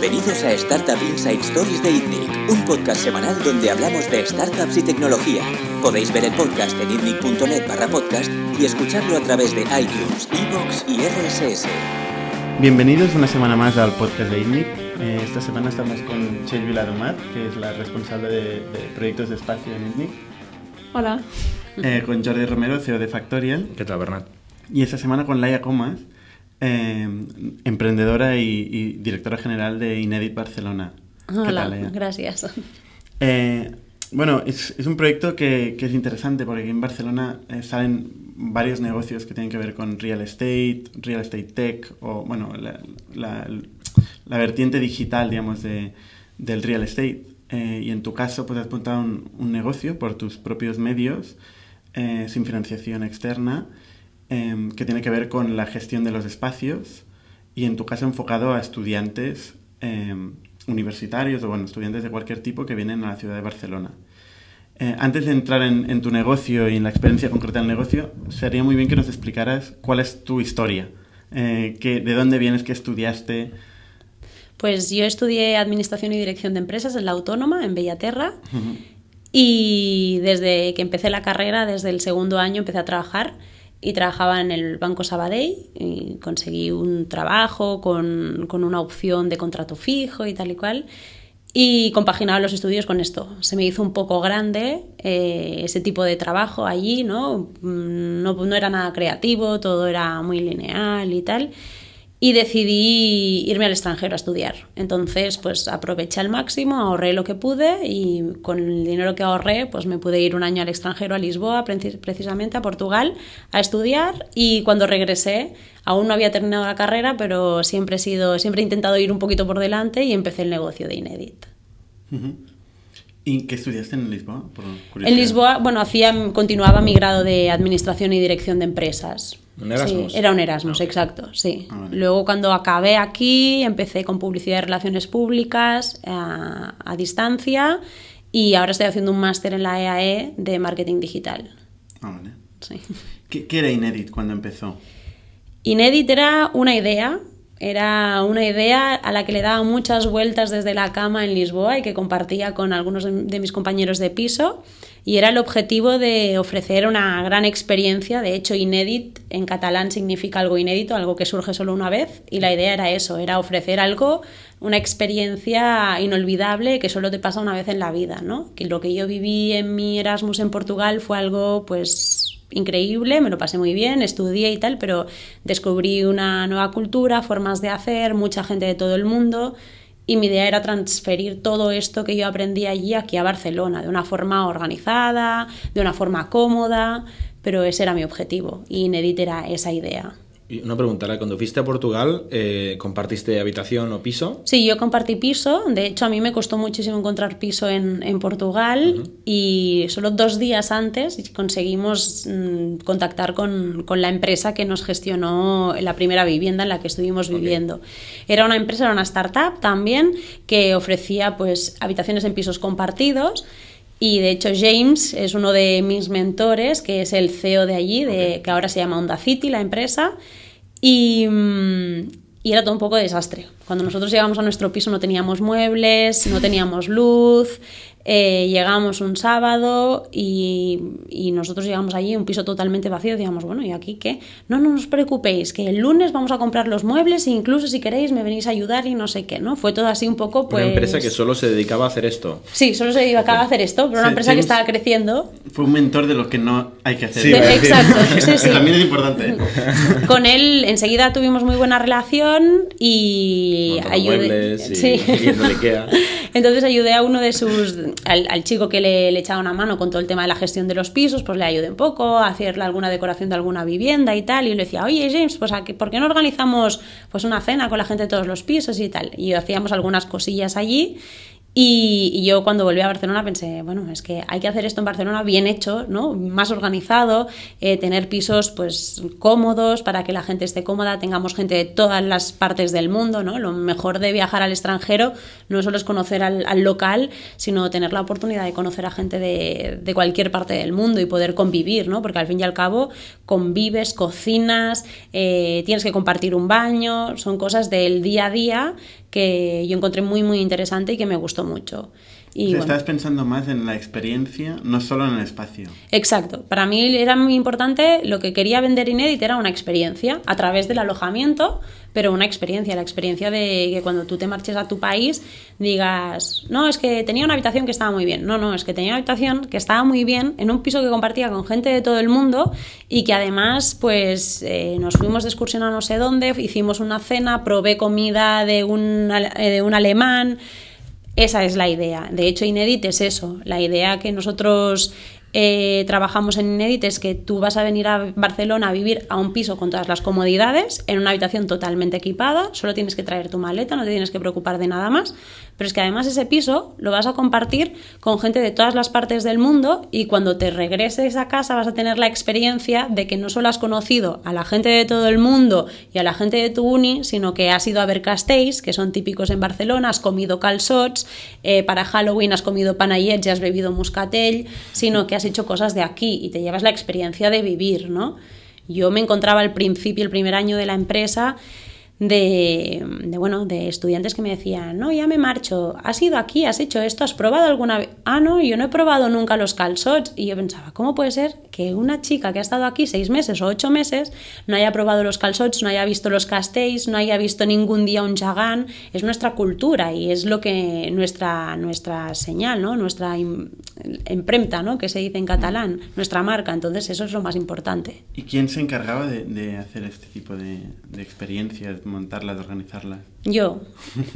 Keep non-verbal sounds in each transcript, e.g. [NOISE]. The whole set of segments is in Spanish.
Bienvenidos a Startup Inside Stories de ITNIC, un podcast semanal donde hablamos de startups y tecnología. Podéis ver el podcast en itnic.net barra podcast y escucharlo a través de iTunes, Evox y RSS. Bienvenidos una semana más al podcast de ITNIC. Eh, esta semana estamos con Txell Viladomat, que es la responsable de, de proyectos de espacio en ITNIC. Hola. Eh, con Jordi Romero, CEO de Factorial. ¿Qué tal, Bernat? Y esta semana con Laia Comas, eh, emprendedora y, y, directora general de Inedit Barcelona. Hola, tal, gracias. Eh, bueno, es, es, un proyecto que, que, es interesante porque aquí en Barcelona eh, salen varios negocios que tienen que ver con real estate, real estate tech o, bueno, la, la, la vertiente digital, digamos, de, del real estate. Eh, y en tu caso, pues has montado un, un negocio por tus propios medios, eh, sin financiación externa, eh, que tiene que ver con la gestión de los espacios y en tu caso enfocado a estudiantes eh, universitarios o bueno, estudiantes de cualquier tipo que vienen a la ciudad de Barcelona. Eh, antes de entrar en, en, tu negocio y en la experiencia concreta del negocio, sería muy bien que nos explicaras cuál es tu historia, eh, que, de dónde vienes, qué estudiaste. Pues yo estudié Administración y Dirección de Empresas en la Autónoma, en Bellaterra, uh -huh. y desde que empecé la carrera, desde el segundo año, empecé a trabajar y trabajaba en el Banco Sabadell y conseguí un trabajo con, con, una opción de contrato fijo y tal y cual y compaginaba los estudios con esto. Se me hizo un poco grande eh, ese tipo de trabajo allí, ¿no? ¿no? No era nada creativo, todo era muy lineal y tal y decidí irme al extranjero a estudiar. Entonces, pues aproveché al máximo, ahorré lo que pude y con el dinero que ahorré, pues me pude ir un año al extranjero, a Lisboa, precisamente a Portugal, a estudiar y cuando regresé, aún no había terminado la carrera, pero siempre he sido, siempre he intentado ir un poquito por delante y empecé el negocio de Inedit. Uh -huh. ¿Y qué estudiaste en Lisboa? en Lisboa, bueno, hacía, continuaba mi grado de Administración y Dirección de Empresas. ¿Un Erasmus? Sí, era un Erasmus, exacto, sí. Ah, vale. Luego cuando acabé aquí empecé con publicidad y relaciones públicas a, a distancia y ahora estoy haciendo un máster en la EAE de marketing digital. Ah, vale. Sí. ¿Qué, ¿Qué, era Inedit cuando empezó? Inedit era una idea, era una idea a la que le daba muchas vueltas desde la cama en Lisboa y que compartía con algunos de mis compañeros de piso y era el objetivo de ofrecer una gran experiencia. De hecho, inédit en catalán significa algo inédito, algo que surge solo una vez, y la idea era eso, era ofrecer algo, una experiencia inolvidable que solo te pasa una vez en la vida, ¿no? Que lo que yo viví en mi Erasmus en Portugal fue algo, pues, increíble, me lo pasé muy bien, estudié y tal, pero descubrí una nueva cultura, formas de hacer, mucha gente de todo el mundo y mi idea era transferir todo esto que yo aprendí allí aquí a Barcelona, de una forma organizada, de una forma cómoda, pero ese era mi objetivo y Inedit era esa idea. Una pregunta, cuando fuiste a Portugal, eh, ¿compartiste habitación o piso? Sí, yo compartí piso. De hecho, a mí me costó muchísimo encontrar piso en, en Portugal uh -huh. y solo dos días antes conseguimos mmm, contactar con, con, la empresa que nos gestionó la primera vivienda en la que estuvimos viviendo. Okay. Era una empresa, era una startup también que ofrecía pues habitaciones en pisos compartidos. Y de hecho James es uno de mis mentores, que es el CEO de allí, de, okay. que ahora se llama Onda City, la empresa. Y, y, era todo un poco de desastre. Cuando nosotros llegamos a nuestro piso no teníamos muebles, no teníamos luz, eh, llegamos un sábado y, y, nosotros llegamos allí, un piso totalmente vacío, decíamos, bueno, ¿y aquí qué? No, no os preocupéis, que el lunes vamos a comprar los muebles e incluso si queréis me venís a ayudar y no sé qué, ¿no? Fue todo así un poco, pues... Una empresa que solo se dedicaba a hacer esto. Sí, solo se dedicaba okay. a hacer esto, pero una sí, empresa James que estaba creciendo. Fue un mentor de lo que no hay que hacer. Sí, exacto, [LAUGHS] sí, sí. También es importante. [LAUGHS] Con él enseguida tuvimos muy buena relación y ayudé... Muebles y, sí. [LAUGHS] y. Entonces ayudé a uno de sus... al, al chico que le, echaba una mano con todo el tema de la gestión de los pisos, pues le ayudé un poco a hacerle alguna decoración de alguna vivienda y tal, y le decía, oye James, pues ¿por qué no organizamos pues una cena con la gente de todos los pisos y tal? Y hacíamos algunas cosillas allí y, yo cuando volví a Barcelona pensé, bueno, es que hay que hacer esto en Barcelona bien hecho, ¿no? Más organizado, eh, tener pisos pues cómodos para que la gente esté cómoda, tengamos gente de todas las partes del mundo, ¿no? Lo mejor de viajar al extranjero no solo es conocer al, al local, sino tener la oportunidad de conocer a gente de, de, cualquier parte del mundo y poder convivir, ¿no? Porque al fin y al cabo convives, cocinas, eh, tienes que compartir un baño, son cosas del día a día que yo encontré muy, muy interesante y que me gustó mucho. Y bueno. Estabas pensando más en la experiencia, no solo en el espacio. Exacto. Para mí era muy importante, lo que quería vender Inédit era una experiencia a través del alojamiento, pero una experiencia, la experiencia de que cuando tú te marches a tu país digas, no, es que tenía una habitación que estaba muy bien. No, no, es que tenía una habitación que estaba muy bien en un piso que compartía con gente de todo el mundo y que además, pues, eh, nos fuimos de excursión a no sé dónde, hicimos una cena, probé comida de un, eh, de un alemán. Esa es la idea. De hecho, Inédit es eso. La idea que nosotros eh, trabajamos en Inédit es que tú vas a venir a Barcelona a vivir a un piso con todas las comodidades, en una habitación totalmente equipada, solo tienes que traer tu maleta, no te tienes que preocupar de nada más. Pero es que además ese piso lo vas a compartir con gente de todas las partes del mundo y cuando te regreses a casa vas a tener la experiencia de que no solo has conocido a la gente de todo el mundo y a la gente de tu uni, sino que has ido a ver castells, que son típicos en Barcelona, has comido calçots, eh, para Halloween has comido panayets y has bebido muscatell, sino que has hecho cosas de aquí y te llevas la experiencia de vivir, ¿no? Yo me encontraba al principio, el primer año de la empresa, de, bueno, de estudiantes que me decían, no, ya me marcho, has ido aquí, has hecho esto, has probado alguna vez, ah, no, yo no he probado nunca los calzots, y yo pensaba, ¿cómo puede ser que una chica que ha estado aquí seis meses o ocho meses no haya probado los calzots, no haya visto los castells, no haya visto ningún día un jagán? Es nuestra cultura y es lo que nuestra, nuestra señal, ¿no? Nuestra im- empremta, ¿no? Que se dice en catalán, nuestra marca, entonces eso es lo más importante. ¿Y quién se encargaba de, hacer este tipo de, experiencias, montarlas, de organizarlas? Yo,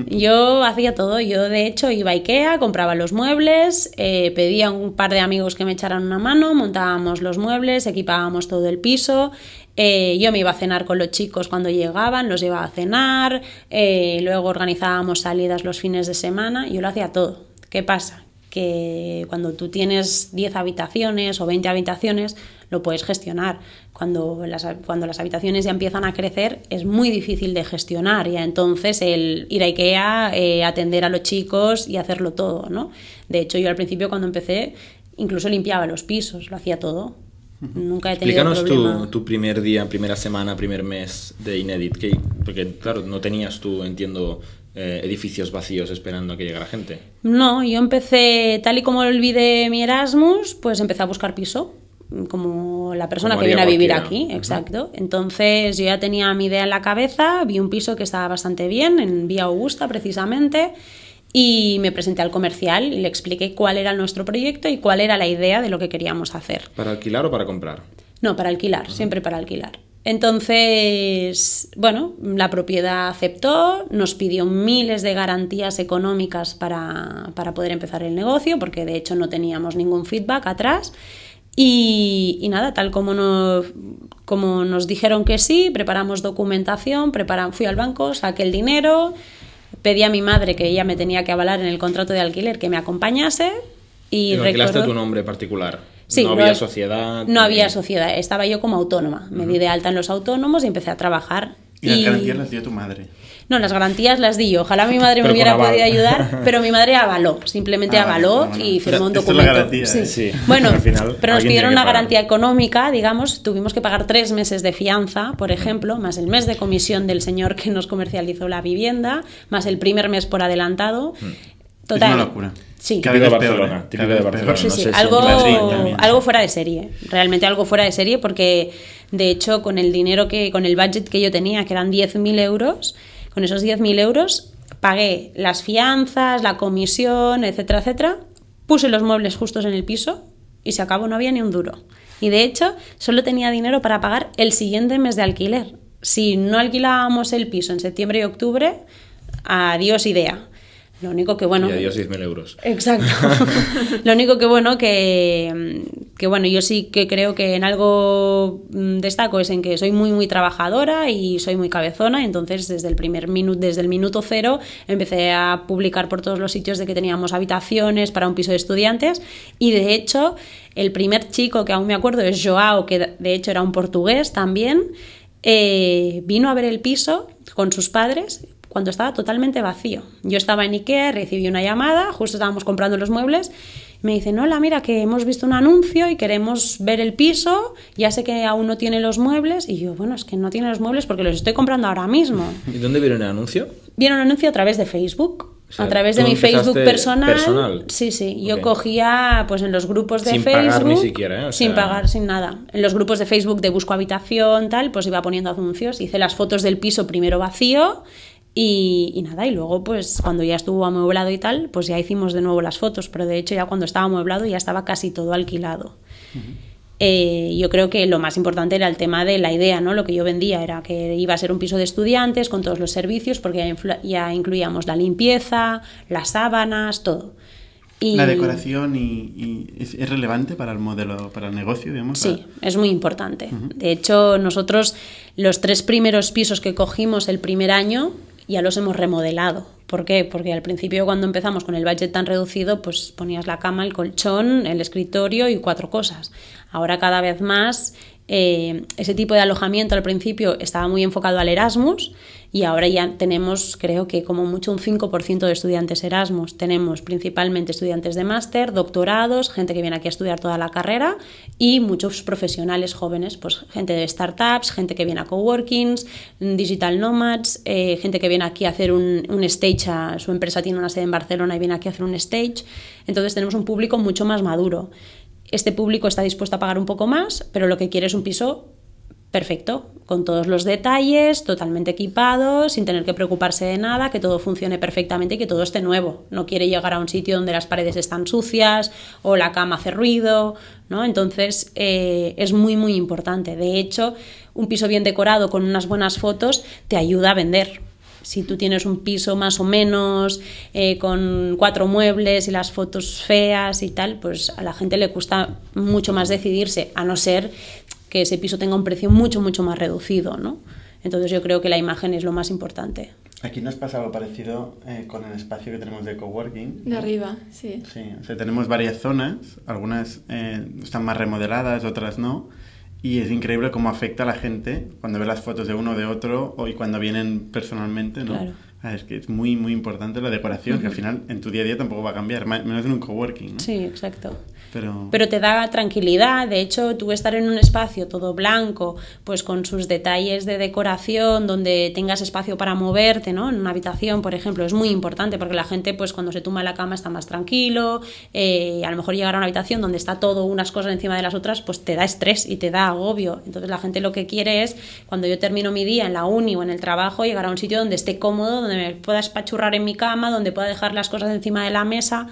yo hacía todo. Yo de hecho iba a Ikea, compraba los muebles, eh, pedía a un par de amigos que me echaran una mano, montábamos los muebles, equipábamos todo el piso. eh, yo me iba a cenar con los chicos cuando llegaban, los llevaba a cenar, eh, luego organizábamos salidas los fines de semana, yo lo hacía todo. ¿Qué pasa? Que cuando tú tienes 10 habitaciones o 20 habitaciones lo puedes gestionar. Cuando las, cuando las habitaciones ya empiezan a crecer es muy difícil de gestionar y entonces el ir a Ikea, eh, atender a los chicos y hacerlo todo, ¿no? De hecho yo al principio cuando empecé incluso limpiaba los pisos, lo hacía todo. Nunca he tenido Explícanos tu, tu primer día, primera semana, primer mes de Inédit. que- porque, claro, no tenías tú, entiendo, eh, edificios vacíos esperando a que llegara gente. No, yo empecé, tal y como olvidé mi Erasmus, pues empecé a buscar piso, como la persona Como que viene a vivir aquí, exacto. Entonces yo ya tenía mi idea en la cabeza, vi un piso que estaba bastante bien, en Vía Augusta precisamente, y me presenté al comercial y le expliqué cuál era nuestro proyecto y cuál era la idea de lo que queríamos hacer. ¿Para alquilar o para comprar? No, para alquilar, siempre para alquilar. Entonces, bueno, la propiedad aceptó, nos pidió miles de garantías económicas para, para poder empezar el negocio, porque de hecho no teníamos ningún feedback atrás. Y, y nada, tal como nos, como nos dijeron que sí, preparamos documentación, preparan, fui al banco, saqué el dinero, pedí a mi madre que ella me tenía que avalar en el contrato de alquiler que me acompañase. Y Y recuerdo- tu nombre particular. Sí, no había sociedad. No había sociedad, estaba yo como autónoma. Me di de alta en los autónomos y empecé a trabajar. Y las garantías las dio tu madre. No, las garantías las di yo. Ojalá mi madre [LAUGHS] me hubiera podido ayudar, [LAUGHS] pero mi madre avaló, simplemente Ah, avaló bueno. y firmó un Esto es la documento. garantía, Sí. ¿eh? Sí. [LAUGHS] Bueno, Al final, pero nos pidieron una garantía económica, digamos, tuvimos que pagar tres meses de fianza, por ejemplo, más el mes de comisión del señor que nos comercializó la vivienda, más el primer mes por adelantado. Total. Es una locura. Sí. Cada Típico vez de peor, Barcelona, ¿eh? típico de Barcelona. peor. Sí, no sí, sé algo, algo fuera de serie, realmente algo fuera de serie porque de hecho con el dinero que, con el budget que yo tenía, que eran 10.000 euros, con esos 10.000 euros pagué las fianzas, la comisión, etcétera, etcétera, puse los muebles justos en el piso y se acabó, no había ni un duro. Y de hecho solo tenía dinero para pagar el siguiente mes de alquiler. Si no alquilábamos el piso en septiembre y octubre, adiós idea. Lo único que bueno... Y adiós 10.000 euros. Exacto. [LAUGHS] [LAUGHS] Lo único que bueno que, que bueno, yo sí que creo que en algo mm, destaco es en que soy muy muy trabajadora y soy muy cabezona, entonces desde el primer minuto desde el minuto cero empecé a publicar por todos los sitios de que teníamos habitaciones para un piso de estudiantes y de hecho el primer chico que aún me acuerdo es Joao, que de hecho era un portugués también, eh, vino a ver el piso con sus padres cuando estaba totalmente vacío. Yo estaba en Ikea, recibí una llamada, justo estábamos comprando los muebles. Me dicen, hola, mira que hemos visto un anuncio y queremos ver el piso, ya sé que aún no tiene los muebles, y yo, bueno, es que no tiene los muebles porque los estoy comprando ahora mismo. ¿Y dónde vieron el anuncio? Vieron un anuncio a través de Facebook. O sea, a través de mi Facebook personal. personal. Sí, sí. Yo Ok. cogía pues en los grupos de Sin Facebook. pagar ni siquiera, ¿eh? O sin sea- pagar, sin nada. En los grupos de Facebook de busco habitación, tal, pues iba poniendo anuncios. Hice las fotos del piso primero vacío. Y, y nada, y luego pues cuando ya estuvo amueblado y tal, pues ya hicimos de nuevo las fotos, pero de hecho ya cuando estaba amueblado ya estaba casi todo alquilado. Eh, yo creo que lo más importante era el tema de la idea, ¿no? Lo que yo vendía era que iba a ser un piso de estudiantes con todos los servicios, porque ya, ya incluíamos la limpieza, las sábanas, todo. Y- La decoración y, y es, es relevante para el modelo, para el negocio, digamos. Sí, es muy importante. De hecho, nosotros los tres primeros pisos que cogimos el primer año ya los hemos remodelado. ¿Por qué? Porque al principio cuando empezamos con el budget tan reducido, pues ponías la cama, el colchón, el escritorio y cuatro cosas. Ahora cada vez más eh, ese tipo de alojamiento al principio estaba muy enfocado al Erasmus y ahora ya tenemos, creo que como mucho un 5% de estudiantes Erasmus. Tenemos principalmente estudiantes de máster, doctorados, gente que viene aquí a estudiar toda la carrera y muchos profesionales jóvenes, pues gente de startups, gente que viene a coworkings, digital nomads, eh, gente que viene aquí a hacer un, un stage, a- su empresa tiene una sede en Barcelona y viene aquí a hacer un stage. Entonces tenemos un público mucho más maduro. Este público está dispuesto a pagar un poco más, pero lo que quiere es un piso perfecto, con todos los detalles, totalmente equipado, sin tener que preocuparse de nada, que todo funcione perfectamente y que todo esté nuevo. No quiere llegar a un sitio donde las paredes están sucias o la cama hace ruido, ¿no? Entonces eh, es muy, muy importante. De hecho, un piso bien decorado con unas buenas fotos te ayuda a vender. Si tú tienes un piso más o menos eh, con cuatro muebles y las fotos feas y tal, pues a la gente le cuesta mucho más decidirse, a no ser que ese piso tenga un precio mucho, mucho más reducido, ¿no? Entonces yo creo que la imagen es lo más importante. Aquí nos pasa algo parecido eh, con el espacio que tenemos de coworking. De arriba, sí. Sí, o sea, tenemos varias zonas, algunas eh, están más remodeladas, otras no, y es increíble cómo afecta a la gente cuando ve las fotos de uno o de otro o y cuando vienen personalmente, ¿no? Claro. Ah, es que es muy, muy importante la decoración, que al final en tu día a día tampoco va a cambiar, menos en un coworking, ¿no? Sí, exacto. Pero, Pero te da tranquilidad. De hecho, tú estar en un espacio todo blanco, pues con sus detalles de decoración, donde tengas espacio para moverte, ¿no? En una habitación, por ejemplo, es muy importante porque la gente, pues cuando se tumba en la cama está más tranquilo. eh, a lo mejor llegar a una habitación donde está todo unas cosas encima de las otras, pues te da estrés y te da agobio. Entonces la gente lo que quiere es, cuando yo termino mi día en la uni o en el trabajo, llegar a un sitio donde esté cómodo, donde me pueda espachurrar en mi cama, donde pueda dejar las cosas encima de la mesa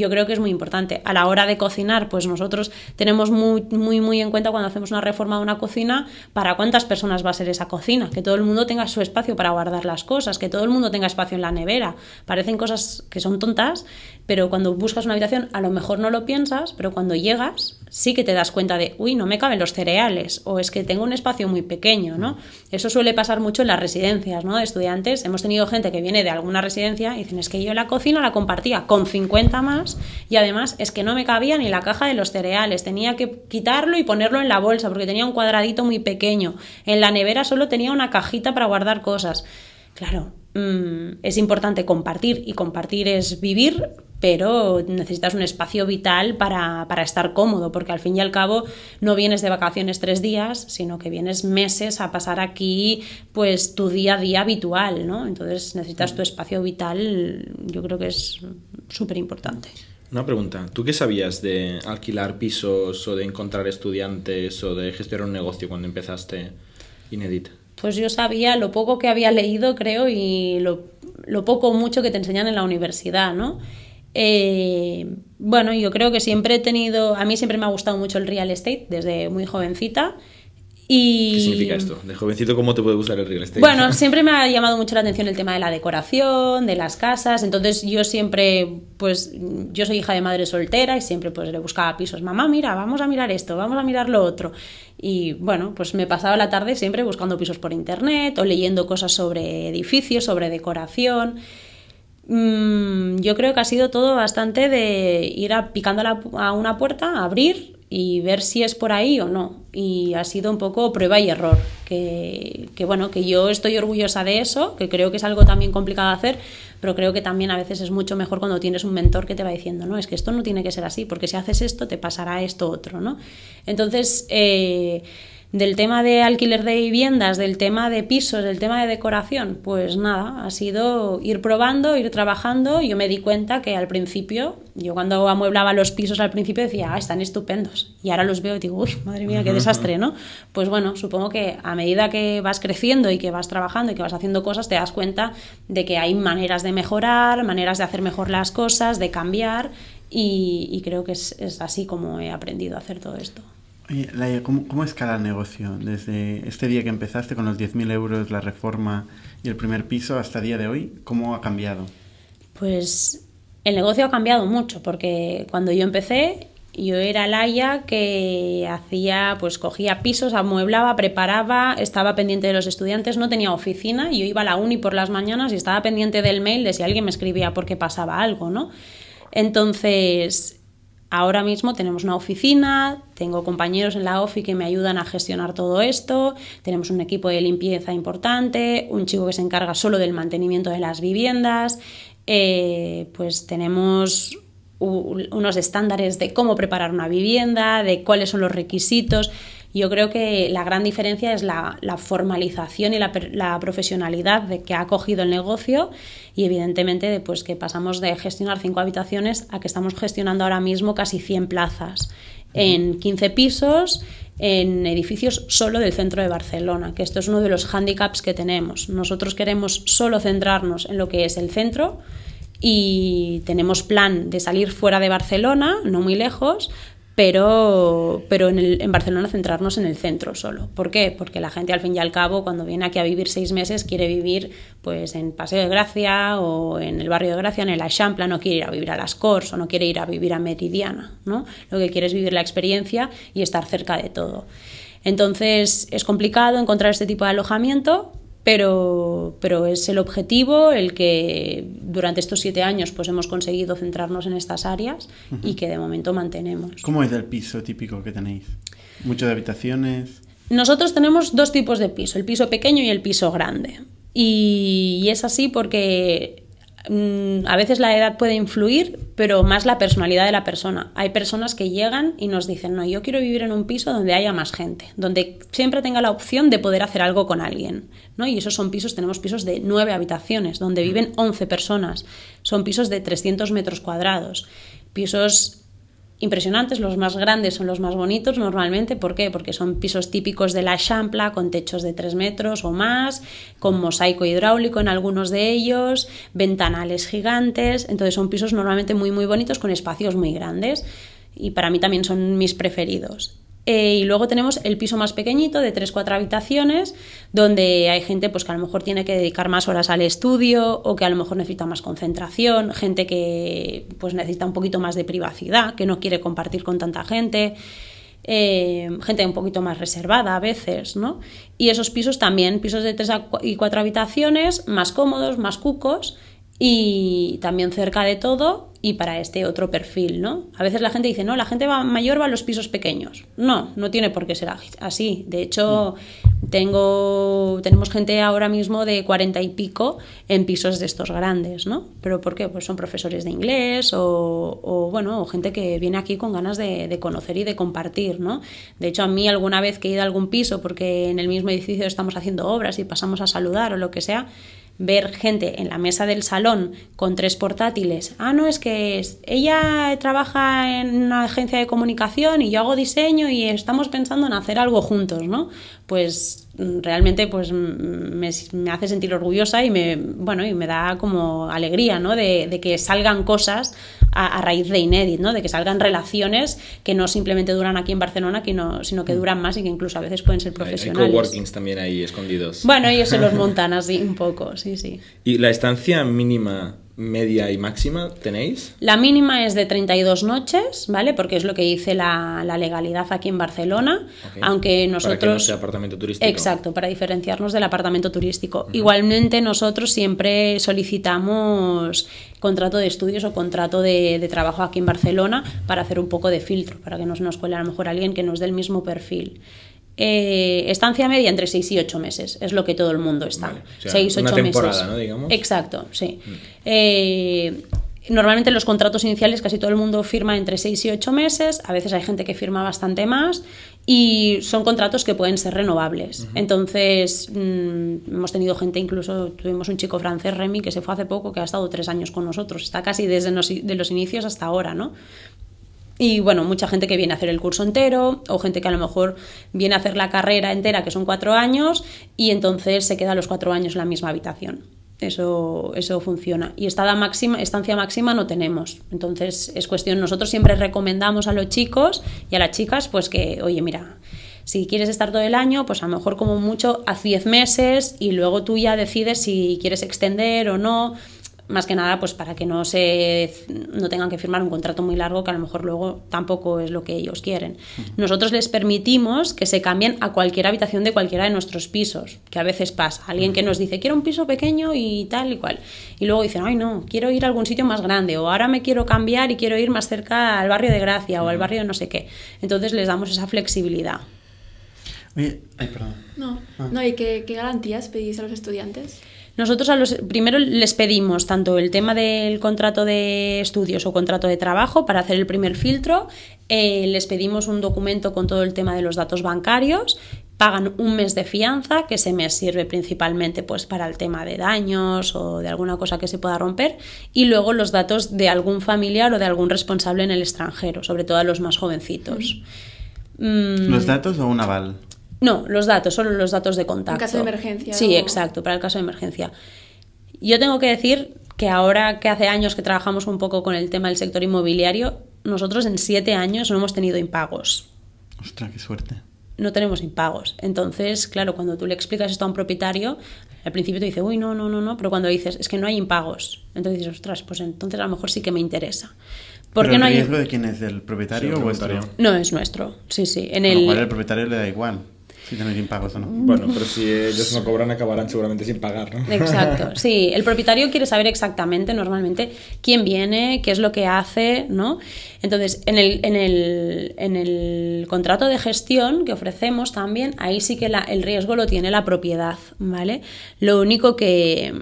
yo creo que es muy importante. A la hora de cocinar, pues nosotros tenemos muy, muy, muy en cuenta cuando hacemos una reforma de una cocina para cuántas personas va a ser esa cocina, que todo el mundo tenga su espacio para guardar las cosas, que todo el mundo tenga espacio en la nevera. Parecen cosas que son tontas, pero cuando buscas una habitación a lo mejor no lo piensas, pero cuando llegas sí que te das cuenta de, uy, no me caben los cereales, o es que tengo un espacio muy pequeño, ¿no? Eso suele pasar mucho en las residencias, ¿no? De estudiantes. Hemos tenido gente que viene de alguna residencia y dicen, es que yo la cocina la compartía con 50 más y además es que no me cabía ni la caja de los cereales, tenía que quitarlo y ponerlo en la bolsa porque tenía un cuadradito muy pequeño. En la nevera solo tenía una cajita para guardar cosas. Claro, mm, es importante compartir y compartir es vivir, pero necesitas un espacio vital para, para estar cómodo, porque al fin y al cabo no vienes de vacaciones tres días, sino que vienes meses a pasar aquí pues tu día a día habitual, ¿no? Entonces necesitas tu espacio vital, yo creo que es súper importante. Una pregunta, ¿tú qué sabías de alquilar pisos o de encontrar estudiantes o de gestionar un negocio cuando empezaste Inedit? Pues yo sabía lo poco que había leído, creo, y lo, lo poco o mucho que te enseñan en la universidad, ¿no? Eh, bueno, yo creo que siempre he tenido, a mí siempre me ha gustado mucho el real estate desde muy jovencita. Y... ¿Qué significa esto? De jovencito, ¿cómo te puede gustar el real estate? Bueno, [LAUGHS] siempre me ha llamado mucho la atención el tema de la decoración, de las casas. Entonces yo siempre, pues, yo soy hija de madre soltera y siempre pues le buscaba pisos. Mamá, mira, vamos a mirar esto, vamos a mirar lo otro. Y bueno, pues me pasaba la tarde siempre buscando pisos por internet o leyendo cosas sobre edificios, sobre decoración. Mm, yo creo que ha sido todo bastante de ir picando a, a una puerta, abrir y ver si es por ahí o no. Y ha sido un poco prueba y error, que, que, bueno, que yo estoy orgullosa de eso, que creo que es algo también complicado de hacer, pero creo que también a veces es mucho mejor cuando tienes un mentor que te va diciendo, no, es que esto no tiene que ser así, porque si haces esto te pasará esto otro, ¿no? Entonces, eh, del tema de alquiler de viviendas, del tema de pisos, del tema de decoración, pues nada, ha sido ir probando, ir trabajando. Yo me di cuenta que al principio, yo cuando amueblaba los pisos al principio decía, ah, están estupendos. Y ahora los veo y digo, uy, madre mía, qué desastre, ¿no? Pues bueno, supongo que a medida que vas creciendo y que vas trabajando y que vas haciendo cosas, te das cuenta de que hay maneras de mejorar, maneras de hacer mejor las cosas, de cambiar. Y, creo que es, es así como he aprendido a hacer todo esto. ¿Cómo, escala el negocio? Desde este día que empezaste con los 10.000 euros, la reforma y el primer piso hasta el día de hoy, ¿cómo ha cambiado? Pues el negocio ha cambiado mucho porque cuando yo empecé yo era Laia que hacía, pues cogía pisos, amueblaba, preparaba, estaba pendiente de los estudiantes, no tenía oficina, yo iba a la uni por las mañanas y estaba pendiente del mail de si alguien me escribía porque pasaba algo, ¿no? Entonces, Ahora mismo tenemos una oficina, tengo compañeros en la OFI que me ayudan a gestionar todo esto, tenemos un equipo de limpieza importante, un chico que se encarga solo del mantenimiento de las viviendas, eh, pues tenemos unos estándares de cómo preparar una vivienda, de cuáles son los requisitos. Yo creo que la gran diferencia es la, formalización y la, profesionalidad de que ha cogido el negocio y evidentemente pues, que pasamos de gestionar cinco habitaciones a que estamos gestionando ahora mismo casi 100 plazas en 15 pisos en edificios solo del centro de Barcelona, que esto es uno de los hándicaps que tenemos. Nosotros queremos solo centrarnos en lo que es el centro y tenemos plan de salir fuera de Barcelona, no muy lejos, pero, pero en, el, en, Barcelona centrarnos en el centro solo. ¿Por qué? Porque la gente al fin y al cabo cuando viene aquí a vivir seis meses quiere vivir pues en Paseo de Gracia o en el barrio de Gracia, en el Aixample, no quiere ir a vivir a Las Corts o no quiere ir a vivir a Meridiana, ¿no? Lo que quiere es vivir la experiencia y estar cerca de todo. Entonces es complicado encontrar este tipo de alojamiento, pero, pero es el objetivo el que durante estos siete años pues hemos conseguido centrarnos en estas áreas y que de momento mantenemos. ¿Cómo es el piso típico que tenéis? ¿Muchas habitaciones? Nosotros tenemos dos tipos de piso, el piso pequeño y el piso grande. y es así porque a veces la edad puede influir, pero más la personalidad de la persona. Hay personas que llegan y nos dicen, no, yo quiero vivir en un piso donde haya más gente, donde siempre tenga la opción de poder hacer algo con alguien. ¿no? Y esos son pisos, tenemos pisos de nueve habitaciones, donde viven 11 personas. Son pisos de 300 metros cuadrados. Pisos impresionantes, los más grandes son los más bonitos normalmente, ¿por qué? Porque son pisos típicos de la champla con techos de 3 metros o más, con mosaico hidráulico en algunos de ellos, ventanales gigantes, entonces son pisos normalmente muy muy bonitos con espacios muy grandes y para mí también son mis preferidos. Eh, y luego tenemos el piso más pequeñito de 3-4 habitaciones, donde hay gente pues, que a lo mejor tiene que dedicar más horas al estudio o que a lo mejor necesita más concentración, gente que pues, necesita un poquito más de privacidad, que no quiere compartir con tanta gente. Eh, gente un poquito más reservada a veces, ¿no? Y esos pisos también, pisos de 3 y 4 habitaciones, más cómodos, más cucos y también cerca de todo y para este otro perfil, ¿no? A veces la gente dice, no, la gente va, mayor va a los pisos pequeños. No, no tiene por qué ser así. De hecho, tengo, tenemos gente ahora mismo de cuarenta y pico en pisos de estos grandes, ¿no? ¿Pero por qué? Pues son profesores de inglés o, bueno, gente que viene aquí con ganas de, de, conocer y de compartir, ¿no? De hecho, a mí alguna vez que he ido a algún piso porque en el mismo edificio estamos haciendo obras y pasamos a saludar o lo que sea, ver gente en la mesa del salón con tres portátiles. Ah, no, es que ella trabaja en una agencia de comunicación y yo hago diseño y estamos pensando en hacer algo juntos, ¿no? Pues mm, realmente pues me, hace sentir orgullosa y me, bueno, y me da como alegría, ¿no? De, de que salgan cosas a, raíz de Inédit, ¿no? de que salgan relaciones que no simplemente duran aquí en Barcelona, sino que duran más y que incluso a veces pueden ser profesionales. Hay, coworkings también ahí escondidos. Bueno, ellos se los [LAUGHS] montan así un poco, sí, sí. ¿Y la estancia mínima media y máxima tenéis? La mínima es de 32 noches, ¿vale? Porque es lo que dice la, la legalidad aquí en Barcelona, aunque nosotros... Para que no sea apartamento turístico. Exacto, para diferenciarnos del apartamento turístico. Igualmente nosotros siempre solicitamos contrato de estudios o contrato de, de trabajo aquí en Barcelona para hacer un poco de filtro, para que no se nos cuele a lo mejor alguien que nos dé el mismo perfil. Eh, estancia media entre 6 y 8 meses, es lo que todo el mundo está. Vale, o sea, 6, una 8 temporada, meses. ¿no? Digamos. Exacto, sí. Eh, Normalmente los contratos iniciales casi todo el mundo firma entre 6 y 8 meses, a veces hay gente que firma bastante más y son contratos que pueden ser renovables. Entonces, mm, hemos tenido gente, incluso tuvimos un chico francés, Remy, que se fue hace poco, que ha estado tres años con nosotros, está casi desde los, de los inicios hasta ahora, ¿no? Y bueno, mucha gente que viene a hacer el curso entero o gente que a lo mejor viene a hacer la carrera entera, que son cuatro años, y entonces se queda los cuatro años en la misma habitación. Eso, eso funciona. Y estada máxima, estancia máxima no tenemos. Entonces es cuestión, nosotros siempre recomendamos a los chicos y a las chicas, pues que, oye, mira, si quieres estar todo el año, pues a lo mejor como mucho haz 10 meses y luego tú ya decides si quieres extender o no más que nada pues para que no se no tengan que firmar un contrato muy largo que a lo mejor luego tampoco es lo que ellos quieren. Nosotros les permitimos que se cambien a cualquier habitación de cualquiera de nuestros pisos, que a veces pasa, alguien que nos dice, "Quiero un piso pequeño y tal y cual." Y luego dicen, "Ay, no, quiero ir a algún sitio más grande o ahora me quiero cambiar y quiero ir más cerca al barrio de Gracia o al barrio de no sé qué." Entonces les damos esa flexibilidad. Oye, ay, perdón. No, no ¿y qué, qué garantías pedís a los estudiantes? Nosotros a los, primero les pedimos tanto el tema del contrato de estudios o contrato de trabajo para hacer el primer filtro, eh, les pedimos un documento con todo el tema de los datos bancarios, pagan un mes de fianza, que ese mes sirve principalmente pues, para el tema de daños o de alguna cosa que se pueda romper, y luego los datos de algún familiar o de algún responsable en el extranjero, sobre todo a los más jovencitos. Mm, ¿Los datos o un aval? No, los datos, solo los datos de contacto. caso de emergencia, Sí, o- exacto, para el caso de emergencia. Yo tengo que decir que ahora que hace años que trabajamos un poco con el tema del sector inmobiliario, nosotros en siete años no hemos tenido impagos. Ostras, qué suerte. No tenemos impagos. Entonces, claro, cuando tú le explicas esto a un propietario, al principio te dice, uy, no, no, no, no, pero cuando dices, es que no hay impagos, entonces dices, ostras, pues entonces a lo mejor sí que me interesa. ¿Por ¿Pero qué el no hay riesgo de quién es? ¿Del propietario Sí, el o vuestro? propietario. No, es nuestro, sí, sí. En Con lo el... cual el propietario le da igual tenéis impagos o no. Bueno, pero si ellos no cobran, acabarán seguramente sin pagar, ¿no? Exacto, [LAUGHS] sí. El propietario quiere saber exactamente, normalmente, quién viene, qué es lo que hace, ¿no? Entonces, en el, en el, en el contrato de gestión que ofrecemos también, ahí sí que la- el riesgo lo tiene la propiedad, ¿vale? Lo único que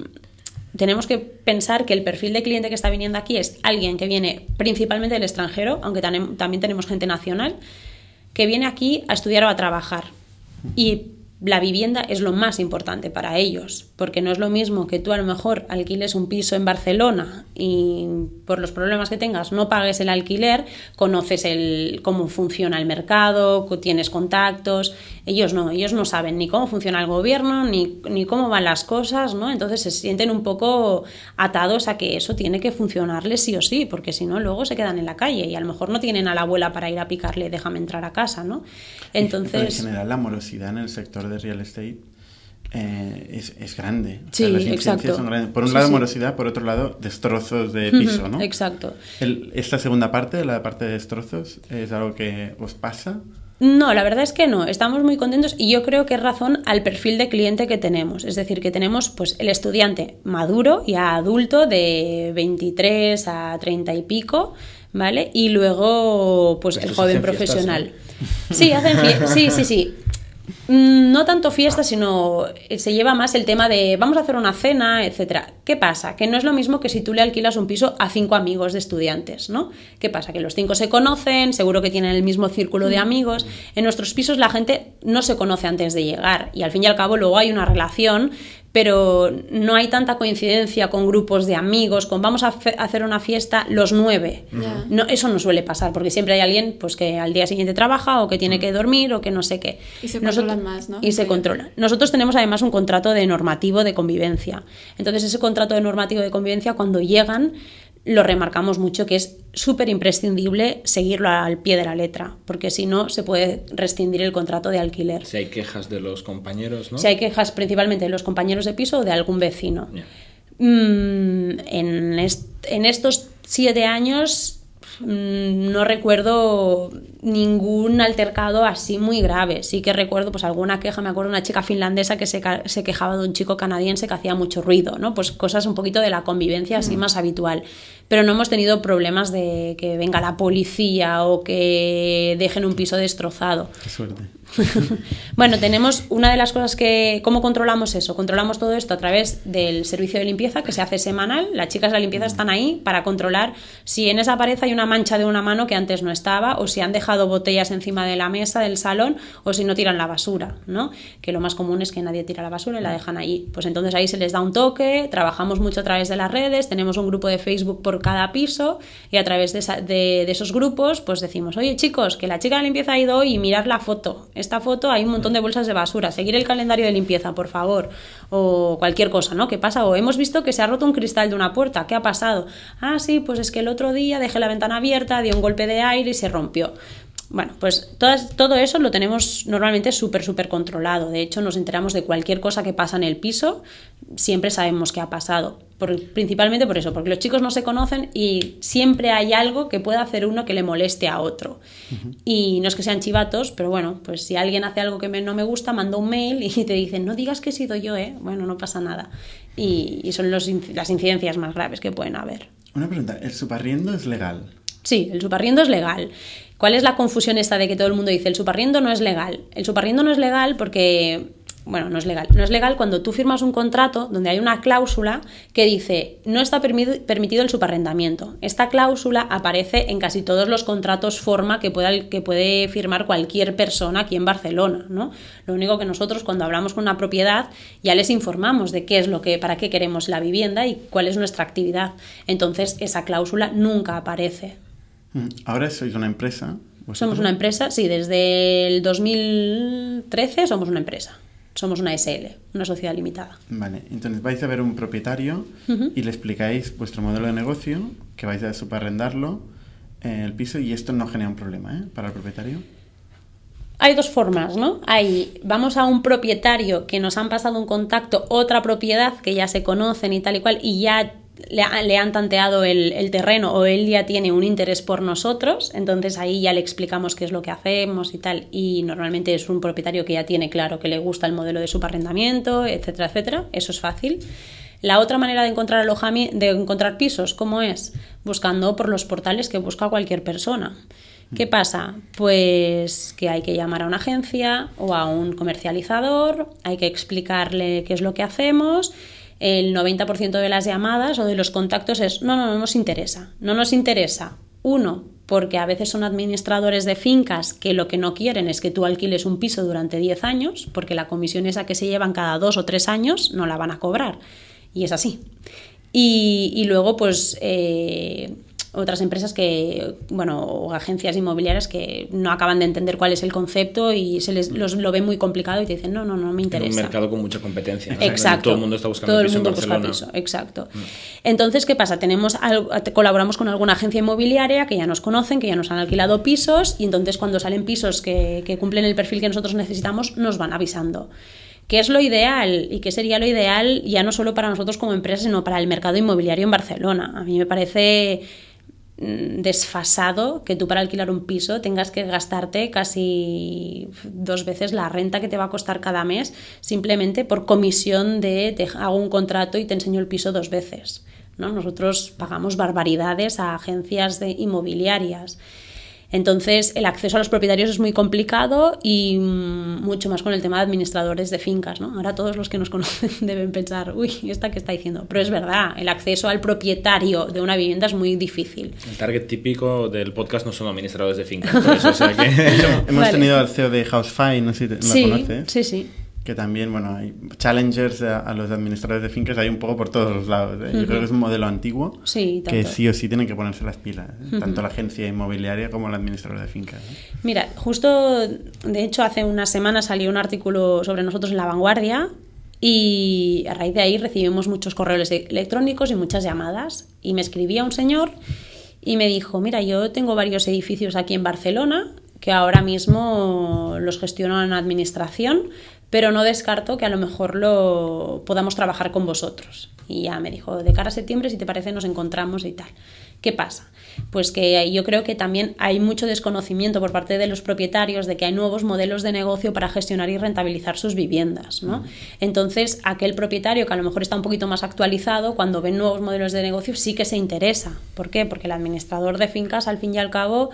tenemos que pensar que el perfil de cliente que está viniendo aquí es alguien que viene principalmente del extranjero, aunque también tenemos gente nacional, que viene aquí a estudiar o a trabajar. Y la vivienda es lo más importante para ellos, porque no es lo mismo que tú a lo mejor alquiles un piso en Barcelona y por los problemas que tengas no pagues el alquiler, conoces el, cómo funciona el mercado, tienes contactos, ellos no, ellos no saben ni cómo funciona el gobierno, ni, ni cómo van las cosas, ¿no? Entonces se sienten un poco atados a que eso tiene que funcionarles sí o sí, porque si no luego se quedan en la calle y a lo mejor no tienen a la abuela para ir a picarle, déjame entrar a casa, ¿no? Pero en Entonces... general la morosidad en el sector de real estate eh, es, es grande. O Sí, sea, las incidencias exacto. son grandes. Por un Sí, lado sí. morosidad, por otro lado destrozos de piso, ¿no? Exacto. El- esta segunda parte, la parte de destrozos, es algo que os pasa. No, la verdad es que no. Estamos muy contentos y yo creo que es razón al perfil de cliente que tenemos. Es decir, que tenemos pues el estudiante maduro y adulto de 23 a 30 y pico, ¿vale? Y luego pues el joven fiestas, profesional. Sí, hacen [LAUGHS] sí, sí, sí. Mm, No tanto fiesta, sino eh, se lleva más el tema de vamos a hacer una cena, etcétera. ¿Qué pasa? Que no es lo mismo que si tú le alquilas un piso a cinco amigos de estudiantes, ¿no? ¿Qué pasa? Que los cinco se conocen, seguro que tienen el mismo círculo de amigos. En nuestros pisos la gente no se conoce antes de llegar y al fin y al cabo luego hay una relación, pero no hay tanta coincidencia con grupos de amigos, con vamos a hacer una fiesta los nueve. No, eso no suele pasar, porque siempre hay alguien pues, que al día siguiente trabaja o que tiene que dormir o que no sé qué. Y se Nosotros- controlan más, ¿no? Y se controlan. Nosotros tenemos además un contrato de normativo de convivencia. Entonces, ese contrato de normativo de convivencia, cuando llegan, lo remarcamos mucho que es súper imprescindible seguirlo al pie de la letra, porque si no, se puede rescindir el contrato de alquiler. Si hay quejas de los compañeros, ¿no? Si hay quejas principalmente de los compañeros de piso o de algún vecino. Mm, en, en estos siete años Mm, no recuerdo ningún altercado así muy grave. Sí que recuerdo pues alguna queja, me acuerdo de una chica finlandesa que se, se, quejaba de un chico canadiense que hacía mucho ruido, ¿no? Pues cosas un poquito de la convivencia así mm. más habitual. Pero no hemos tenido problemas de que venga la policía o que dejen un piso destrozado. Qué suerte. [LAUGHS] bueno, tenemos una de las cosas que... ¿Cómo controlamos eso? Controlamos todo esto a través del servicio de limpieza que se hace semanal. Las chicas de la limpieza están ahí para controlar si en esa pared hay una mancha de una mano que antes no estaba o si han dejado botellas encima de la mesa del salón o si no tiran la basura, ¿no? Que lo más común es que nadie tira la basura y la dejan ahí. Pues entonces ahí se les da un toque, trabajamos mucho a través de las redes, tenemos un grupo de Facebook por cada piso y a través de, de esos grupos pues decimos, oye chicos, que la chica de la limpieza ha ido hoy y mirar la foto esta foto hay un montón de bolsas de basura, seguir el calendario de limpieza, por favor, o cualquier cosa, ¿no? ¿Qué pasa? O hemos visto que se ha roto un cristal de una puerta, ¿qué ha pasado? Ah, sí, pues es que el otro día dejé la ventana abierta, dio un golpe de aire y se rompió. Bueno, pues todo eso lo tenemos normalmente súper, súper controlado. De hecho, nos enteramos de cualquier cosa que pasa en el piso, siempre sabemos qué ha pasado. principalmente por eso, porque los chicos no se conocen y siempre hay algo que pueda hacer uno que le moleste a otro. Y no es que sean chivatos, pero bueno, pues si alguien hace algo que no me gusta, manda un mail [LAUGHS] y te dicen, no digas que he sido yo, ¿eh? Bueno, no pasa nada. Y, son las incidencias más graves que pueden haber. Una pregunta, ¿el suparriendo es legal? Sí, el suparriendo es legal. ¿Cuál es la confusión esta de que todo el mundo dice el suparriendo no es legal? El suparriendo no es legal porque bueno, no es legal. No es legal cuando tú firmas un contrato donde hay una cláusula que dice no está permitido el subarrendamiento. Esta cláusula aparece en casi todos los contratos forma que, pueda, que puede firmar cualquier persona aquí en Barcelona. ¿no? Lo único que nosotros cuando hablamos con una propiedad ya les informamos de qué es lo que, para qué queremos la vivienda y cuál es nuestra actividad. Entonces esa cláusula nunca aparece. Mm, ahora sois una empresa. Somos una empresa, sí, desde el 2013 somos una empresa. Somos una SL, una sociedad limitada. Vale, entonces vais a ver un propietario y le explicáis vuestro modelo de negocio, que vais a subarrendarlo en el piso y esto no genera un problema ¿eh? para el propietario. Hay dos formas, ¿no? Hay, vamos a un propietario que nos han pasado un contacto, otra propiedad que ya se conocen y tal y cual, y ya le, han tanteado el, terreno o él ya tiene un interés por nosotros, entonces ahí ya le explicamos qué es lo que hacemos y tal. Y normalmente es un propietario que ya tiene claro que le gusta el modelo de subarrendamiento, etcétera, etcétera. Eso es fácil. La otra manera de encontrar de encontrar pisos, ¿cómo es? Buscando por los portales que busca cualquier persona. ¿Qué pasa? Pues que hay que llamar a una agencia o a un comercializador, hay que explicarle qué es lo que hacemos el 90% de las llamadas o de los contactos es no, no, no nos interesa. No nos interesa. Uno, porque a veces son administradores de fincas que lo que no quieren es que tú alquiles un piso durante 10 años, porque la comisión esa que se llevan cada dos o tres años no la van a cobrar. Y es así. Y, luego, pues, eh, otras empresas que, bueno, o agencias inmobiliarias que no acaban de entender cuál es el concepto y se les los, lo ven muy complicado y te dicen, no, no, no me interesa. un mercado con mucha competencia. Exacto. todo el mundo está buscando todo piso el mundo en Barcelona. Busca piso. Exacto. Mm. Entonces, ¿qué pasa? Tenemos colaboramos con alguna agencia inmobiliaria que ya nos conocen, que ya nos han alquilado pisos y entonces cuando salen pisos que, que cumplen el perfil que nosotros necesitamos, nos van avisando. ¿Qué es lo ideal y qué sería lo ideal ya no solo para nosotros como empresa, sino para el mercado inmobiliario en Barcelona? A mí me parece desfasado que tú para alquilar un piso tengas que gastarte casi dos veces la renta que te va a costar cada mes simplemente por comisión de te hago un contrato y te enseño el piso dos veces. ¿no? Nosotros pagamos barbaridades a agencias de inmobiliarias entonces, el acceso a los propietarios es muy complicado y mm, mucho más con el tema de administradores de fincas. ¿no? Ahora todos los que nos [LAUGHS] conocen deben pensar, uy, ¿esta qué está diciendo? Pero es verdad, el acceso al propietario de una vivienda es muy difícil. El target típico del podcast no son administradores de fincas. Por eso, o sea que... [LAUGHS] Hemos tenido al CEO de Housefy, no sé si lo sí, conoces. Sí, sí que también, bueno, hay challengers a, los administradores de fincas, hay un poco por todos los lados. ¿eh? Yo creo que es un modelo antiguo que sí o sí tienen que ponerse las pilas, ¿eh? tanto la agencia inmobiliaria como el administrador de fincas. ¿eh? Mira, justo, de hecho, hace unas semanas salió un artículo sobre nosotros en La Vanguardia y a raíz de ahí recibimos muchos correos electrónicos y muchas llamadas. Y me escribía un señor y me dijo, mira, yo tengo varios edificios aquí en Barcelona que ahora mismo los gestiono en administración, pero no descarto que a lo mejor lo podamos trabajar con vosotros. Y ya me dijo, de cara a septiembre, si te parece, nos encontramos y tal. ¿Qué pasa? Pues que yo creo que también hay mucho desconocimiento por parte de los propietarios de que hay nuevos modelos de negocio para gestionar y rentabilizar sus viviendas. ¿no? Entonces, aquel propietario que a lo mejor está un poquito más actualizado, cuando ve nuevos modelos de negocio, sí que se interesa. ¿Por qué? Porque el administrador de fincas, al fin y al cabo,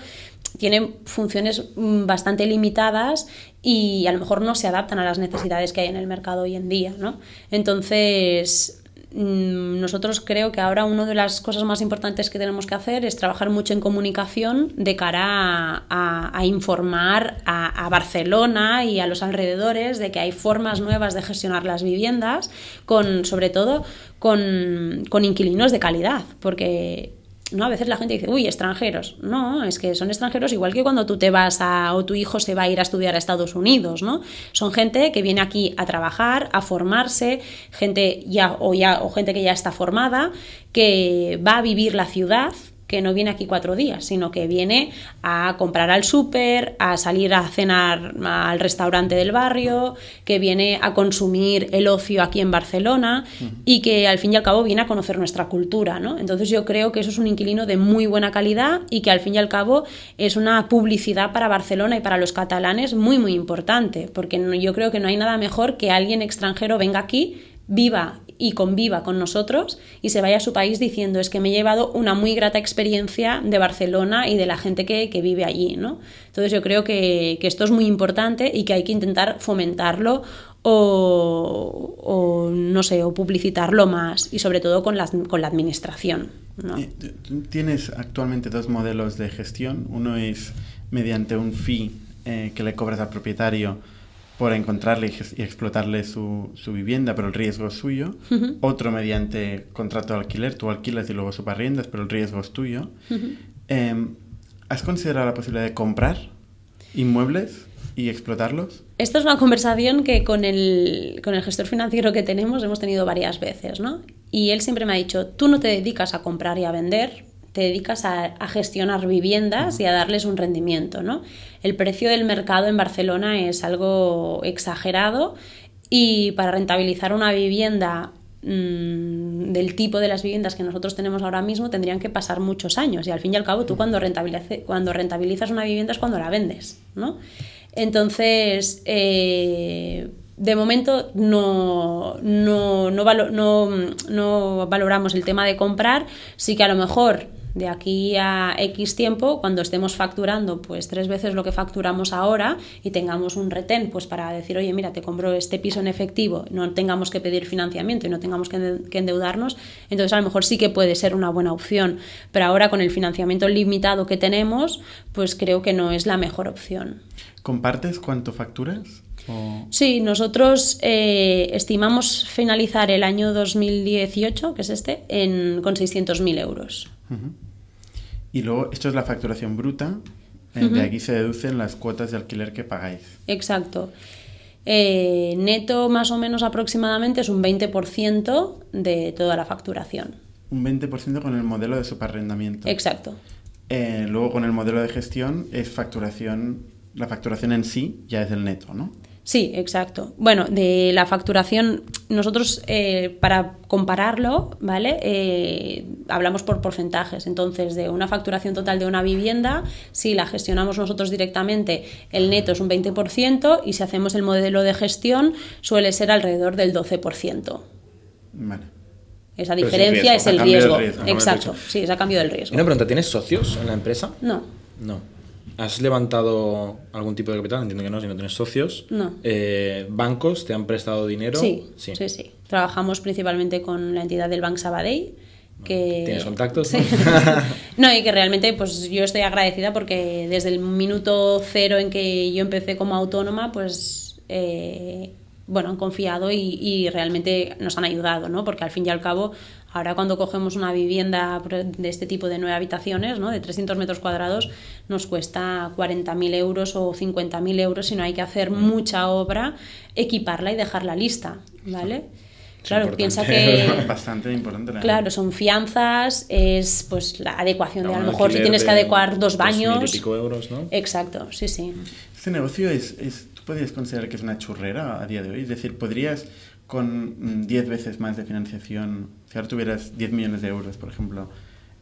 tiene funciones mm, bastante limitadas y a lo mejor no se adaptan a las necesidades que hay en el mercado hoy en día. ¿no? Entonces, Mm, nosotros creo que ahora una de las cosas más importantes que tenemos que hacer es trabajar mucho en comunicación de cara a, informar a, Barcelona y a los alrededores de que hay formas nuevas de gestionar las viviendas, con, sobre todo con, con inquilinos de calidad, porque ¿no? A veces la gente dice, uy, extranjeros. No, es que son extranjeros igual que cuando tú te vas a, o tu hijo se va a ir a estudiar a Estados Unidos, ¿no? Son gente que viene aquí a trabajar, a formarse, gente ya o, ya, o gente que ya está formada, que va a vivir la ciudad que no viene aquí cuatro días, sino que viene a comprar al súper, a salir a cenar al restaurante del barrio, que viene a consumir el ocio aquí en Barcelona y que al fin y al cabo viene a conocer nuestra cultura. ¿no? Entonces yo creo que eso es un inquilino de muy buena calidad y que al fin y al cabo es una publicidad para Barcelona y para los catalanes muy muy importante, porque yo creo que no hay nada mejor que alguien extranjero venga aquí, viva y conviva con nosotros y se vaya a su país diciendo es que me he llevado una muy grata experiencia de Barcelona y de la gente que, vive allí. ¿no? Entonces yo creo que, esto es muy importante y que hay que intentar fomentarlo o, no sé, o publicitarlo más y sobre todo con la, con la administración. Tienes actualmente dos modelos de gestión. Uno es mediante un fee eh, que le cobras al propietario por encontrarle y, explotarle su, su, vivienda, pero el riesgo es suyo. Otro mediante contrato de alquiler, tú alquilas y luego subarriendas, pero el riesgo es tuyo. Em, ¿Has considerado la posibilidad de comprar inmuebles y explotarlos? Esta es una conversación que con el, con el gestor financiero que tenemos hemos tenido varias veces, ¿no? Y él siempre me ha dicho, tú no te dedicas a comprar y a vender, te dedicas a, gestionar viviendas y a darles un rendimiento. ¿no? El precio del mercado en Barcelona es algo exagerado y para rentabilizar una vivienda mm, del tipo de las viviendas que nosotros tenemos ahora mismo tendrían que pasar muchos años y al fin y al cabo tú cuando, rentabilizas una vivienda es cuando la vendes. ¿no? Entonces, eh, de momento no, no, no, valoramos el tema de comprar, sí que a lo mejor de aquí a X tiempo, cuando estemos facturando pues tres veces lo que facturamos ahora y tengamos un retén pues para decir, oye, mira, te compro este piso en efectivo, no tengamos que pedir financiamiento y no tengamos que endeudarnos, entonces a lo mejor sí que puede ser una buena opción, pero ahora con el financiamiento limitado que tenemos, pues creo que no es la mejor opción. ¿Compartes cuánto facturas? Sí, nosotros eh, estimamos finalizar el año 2018, que es este, en, con 600.000 euros. Y luego, esto es la facturación bruta. Eh, de aquí se deducen las cuotas de alquiler que pagáis. Exacto. Eh, neto, más o menos aproximadamente, es un 20% de toda la facturación. Un 20% con el modelo de subarrendamiento. Exacto. Eh, luego, con el modelo de gestión, es facturación. La facturación en sí ya es el neto, ¿no? Sí, exacto. Bueno, de la facturación, nosotros eh, para compararlo, ¿vale? Eh, hablamos por porcentajes. Entonces, de una facturación total de una vivienda, si la gestionamos nosotros directamente, el neto es un 20% y si hacemos el modelo de gestión, suele ser alrededor del 12%. Vale. Esa diferencia es el riesgo. Exacto, sí, es a cambio del riesgo. Y una pregunta, ¿tienes socios en la empresa? No. No. ¿Has levantado algún tipo de capital? Entiendo que no, si no tienes socios. No. Eh, ¿Bancos te han prestado dinero? Sí, sí, sí, Trabajamos principalmente con la entidad del Bank Sabadell. Que... ¿Tienes contactos? Sí. [LAUGHS] no, y que realmente pues yo estoy agradecida porque desde el minuto cero en que yo empecé como autónoma, pues eh, bueno, han confiado y, y, realmente nos han ayudado, ¿no? Porque al fin y al cabo Ahora cuando cogemos una vivienda de este tipo de nueve habitaciones, ¿no? de 300 metros cuadrados, nos cuesta 40.000 euros o 50.000 euros si no hay que hacer mucha obra, equiparla y dejarla lista, ¿vale? Claro, importante. piensa [LAUGHS] que Bastante importante. la Claro, son fianzas, es pues la adecuación de a lo mejor si tienes que de adecuar dos 2.000 baños. y pico euros, ¿no? Exacto, sí, sí. Este negocio es, es, ¿tú podrías considerar que es una churrera a día de hoy? Es decir, ¿podrías con mm, 10 veces más de financiación, si ahora tuvieras 10 millones de euros, por ejemplo,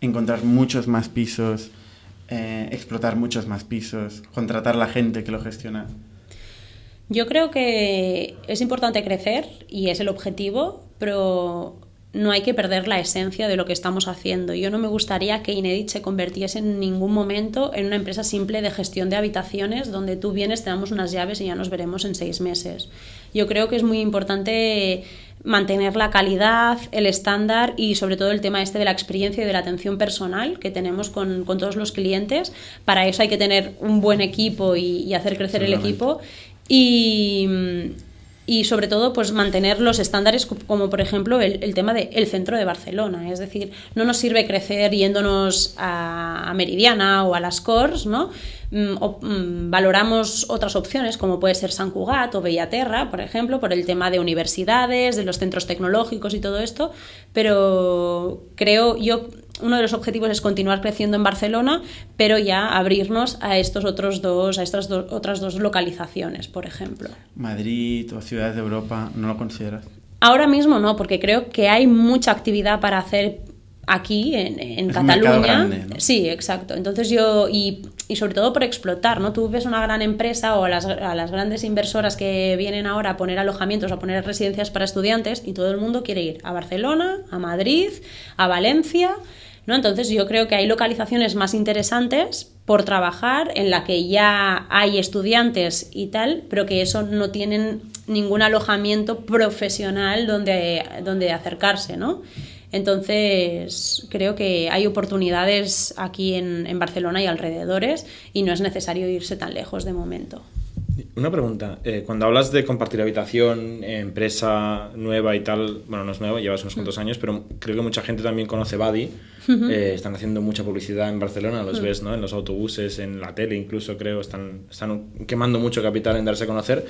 encontrar muchos más pisos, eh, explotar muchos más pisos, contratar la gente que lo gestiona? Yo creo que es importante crecer y es el objetivo, pero no hay que perder la esencia de lo que estamos haciendo. Yo no me gustaría que Inedit se convirtiese en ningún momento en una empresa simple de gestión de habitaciones donde tú vienes, te damos unas llaves y ya nos veremos en seis meses. Yo creo que es muy importante mantener la calidad, el estándar y sobre todo el tema este de la experiencia y de la atención personal que tenemos con, con todos los clientes. Para eso hay que tener un buen equipo y, y hacer crecer el equipo. Y, y sobre todo pues mantener los estándares co- como por ejemplo el, tema del centro de Barcelona. Es decir, no nos sirve crecer yéndonos a, a Meridiana o a las Cors, ¿no? Mm, o- mm, valoramos otras opciones como puede ser San Cugat o Bellaterra, por ejemplo, por el tema de universidades, de los centros tecnológicos y todo esto, pero creo yo uno de los objetivos es continuar creciendo en Barcelona, pero ya abrirnos a estos otros dos, a estas do- otras dos localizaciones, por ejemplo. Madrid o ciudades de Europa, ¿no lo consideras? Ahora mismo no, porque creo que hay mucha actividad para hacer aquí en, en Es un mercado Cataluña. grande, ¿no? Sí, exacto. Entonces yo, y, y sobre todo por explotar, ¿no? Tú ves una gran empresa o a las, a las grandes inversoras que vienen ahora a poner alojamientos, a poner residencias para estudiantes y todo el mundo quiere ir a Barcelona, a Madrid, a Valencia. ¿no? Entonces yo creo que hay localizaciones más interesantes por trabajar en la que ya hay estudiantes y tal, pero que eso no tienen ningún alojamiento profesional donde, donde acercarse, ¿no? Entonces, creo que hay oportunidades aquí en, en Barcelona y alrededores y no es necesario irse tan lejos de momento. Una pregunta. eh, cuando hablas de compartir habitación, eh, empresa nueva y tal, bueno, no es nueva, llevas unos cuantos años, pero creo que mucha gente también conoce Buddy. Eh, están haciendo mucha publicidad en Barcelona, los ves, ¿no? En los autobuses, en la tele incluso, creo, están, están quemando mucho capital en darse a conocer.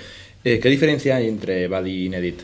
Eh, ¿Qué diferencia hay entre Buddy y Inedit?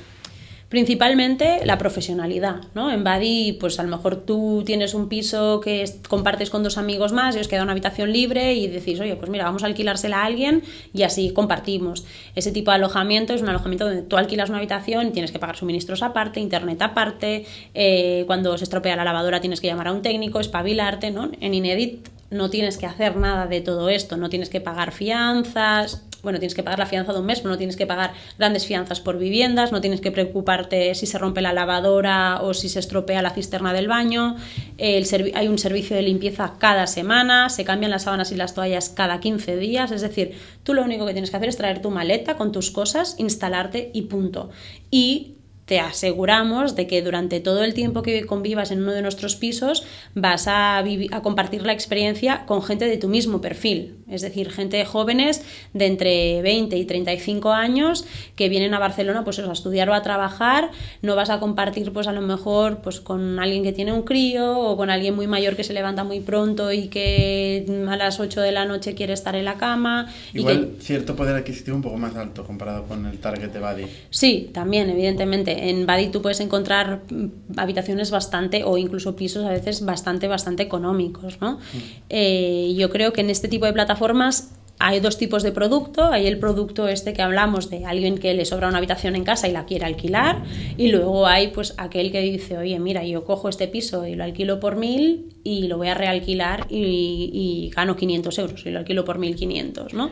Principalmente la profesionalidad, ¿no? En Badi, pues a lo mejor tú tienes un piso que es- compartes con dos amigos más y os queda una habitación libre y decís, oye, pues mira, vamos a alquilársela a alguien y así compartimos. Ese tipo de alojamiento es un alojamiento donde tú alquilas una habitación y tienes que pagar suministros aparte, internet aparte, eh, cuando se estropea la lavadora tienes que llamar a un técnico, espabilarte, ¿no? En Inedit no tienes que hacer nada de todo esto, no tienes que pagar fianzas, bueno, tienes que pagar la fianza de un mes, pero no tienes que pagar grandes fianzas por viviendas, no tienes que preocuparte si se rompe la lavadora o si se estropea la cisterna del baño. Hay un servicio de limpieza cada semana, se cambian las sábanas y las toallas cada 15 días, es decir, tú lo único que tienes que hacer es traer tu maleta con tus cosas, instalarte y punto. Y te aseguramos de que durante todo el tiempo que convivas en uno de nuestros pisos vas a, a compartir la experiencia con gente de tu mismo perfil, es decir, gente de jóvenes de entre 20 y 35 años que vienen a Barcelona pues a estudiar o a trabajar, no vas a compartir pues a lo mejor pues con alguien que tiene un crío o con alguien muy mayor que se levanta muy pronto y que a las 8 de la noche quiere estar en la cama y que Igual cierto poder adquisitivo un poco más alto comparado con el target de. Sí, también, evidentemente. En Badi tú puedes encontrar mm, habitaciones bastante, o incluso pisos a veces bastante, bastante económicos, ¿no? Eh, yo creo que en este tipo de plataformas hay dos tipos de producto. Hay el producto este que hablamos de alguien que le sobra una habitación en casa y la quiere alquilar. Y luego hay pues aquel que dice, oye, mira, yo cojo este piso y lo alquilo por mil y lo voy a realquilar y, y gano 500 euros y lo alquilo por 1500, ¿no?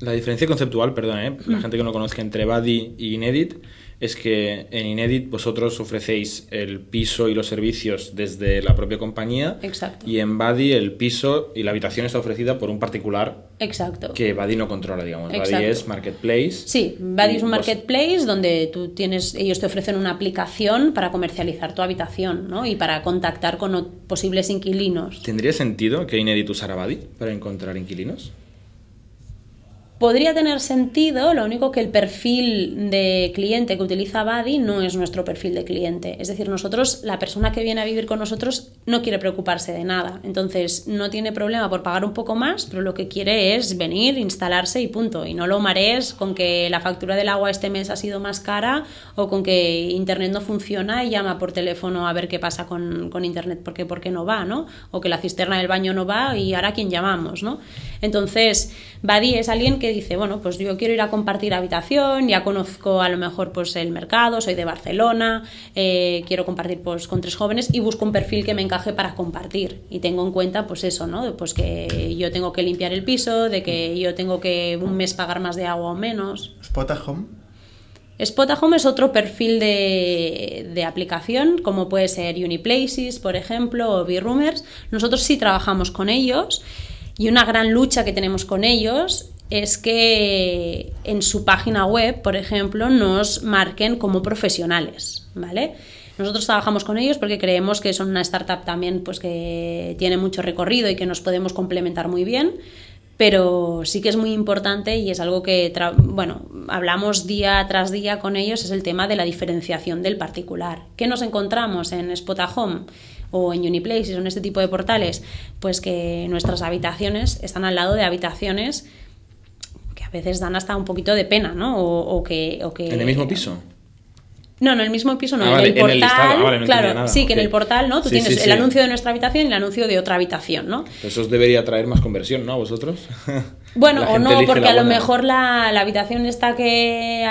La diferencia conceptual, perdón, ¿eh? la gente que no conozca entre Buddy y Inedit, es que en Inedit vosotros ofrecéis el piso y los servicios desde la propia compañía. Exacto. Y en Buddy el piso y la habitación está ofrecida por un particular Exacto. que Buddy no controla, digamos. Buddy Exacto. es marketplace. Sí, Buddy es un vos- marketplace donde tú tienes, ellos te ofrecen una aplicación para comercializar tu habitación, ¿no? Y para contactar con posibles inquilinos. ¿Tendría sentido que Inedit usara Buddy para encontrar inquilinos? Podría tener sentido, lo único que el perfil de cliente que utiliza Buddy no es nuestro perfil de cliente. Es decir, nosotros, la persona que viene a vivir con nosotros no quiere preocuparse de nada. Entonces, no tiene problema por pagar un poco más, pero lo que quiere es venir, instalarse y punto. Y no lo marees con que la factura del agua este mes ha sido más cara o con que Internet no funciona y llama por teléfono a ver qué pasa con, con Internet, porque por qué no va, ¿no? O que la cisterna del baño no va y ahora quién llamamos, ¿no? Entonces, Buddy es alguien que dice, bueno, pues yo quiero ir a compartir habitación, ya conozco a lo mejor pues el mercado, soy de Barcelona, eh, quiero compartir pues con tres jóvenes y busco un perfil que me encaje para compartir. Y tengo en cuenta pues eso, ¿no? Pues que yo tengo que limpiar el piso, de que yo tengo que un mes pagar más de agua o menos. ¿Spot Home? Spot Home es otro perfil de, de, aplicación, como puede ser Uniplaces, por ejemplo, o B-Roomers. Nosotros sí trabajamos con ellos y una gran lucha que tenemos con ellos es que en su página web, por ejemplo, nos marquen como profesionales, ¿vale? Nosotros trabajamos con ellos porque creemos que son una startup también pues que tiene mucho recorrido y que nos podemos complementar muy bien, pero sí que es muy importante y es algo que, bueno, hablamos día tras día con ellos, es el tema de la diferenciación del particular. ¿Qué nos encontramos en Spotahome? o en Uniplaces o en este tipo de portales, pues que nuestras habitaciones están al lado de habitaciones a veces dan hasta un poquito de pena, ¿no? O, que, o que... ¿En el mismo piso? No, no, en el mismo piso, no, ah, en el portal. Ah, claro, sí, que en el portal, ¿no? Tú tienes el anuncio de nuestra habitación y el anuncio de otra habitación, ¿no? Eso os debería traer más conversión, ¿no? ¿A vosotros? [LAUGHS] Bueno, o no, porque a lo mejor la, la, habitación esta que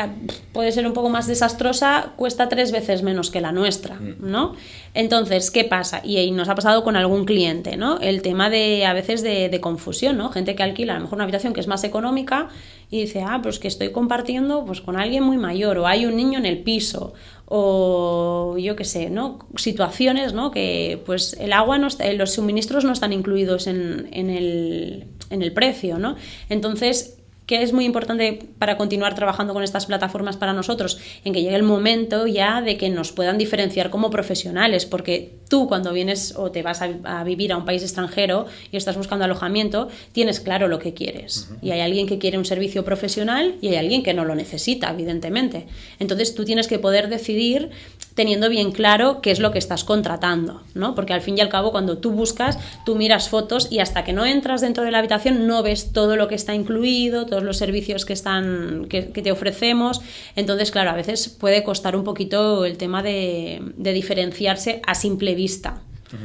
puede ser un poco más desastrosa cuesta tres veces menos que la nuestra, mm. ¿no? Entonces, ¿qué pasa? Y, nos ha pasado con algún cliente, ¿no? El tema de a veces de, de, confusión, ¿no? Gente que alquila a lo mejor una habitación que es más económica y dice, ah, pues que estoy compartiendo pues con alguien muy mayor o hay un niño en el piso o yo qué sé, ¿no? Situaciones, ¿no? Que pues el agua, no está, los suministros no están incluidos en, en, el, en el precio, ¿no? Entonces, que es muy importante para continuar trabajando con estas plataformas para nosotros, en que llegue el momento ya de que nos puedan diferenciar como profesionales, porque tú cuando vienes o te vas a, vivir a un país extranjero y estás buscando alojamiento, tienes claro lo que quieres. Y hay alguien que quiere un servicio profesional y hay alguien que no lo necesita, evidentemente. Entonces tú tienes que poder decidir teniendo bien claro qué es lo que estás contratando, ¿no? Porque al fin y al cabo cuando tú buscas, tú miras fotos y hasta que no entras dentro de la habitación no ves todo lo que está incluido, todos los servicios que están que, te ofrecemos. Entonces, claro, a veces puede costar un poquito el tema de, de diferenciarse a simple vista.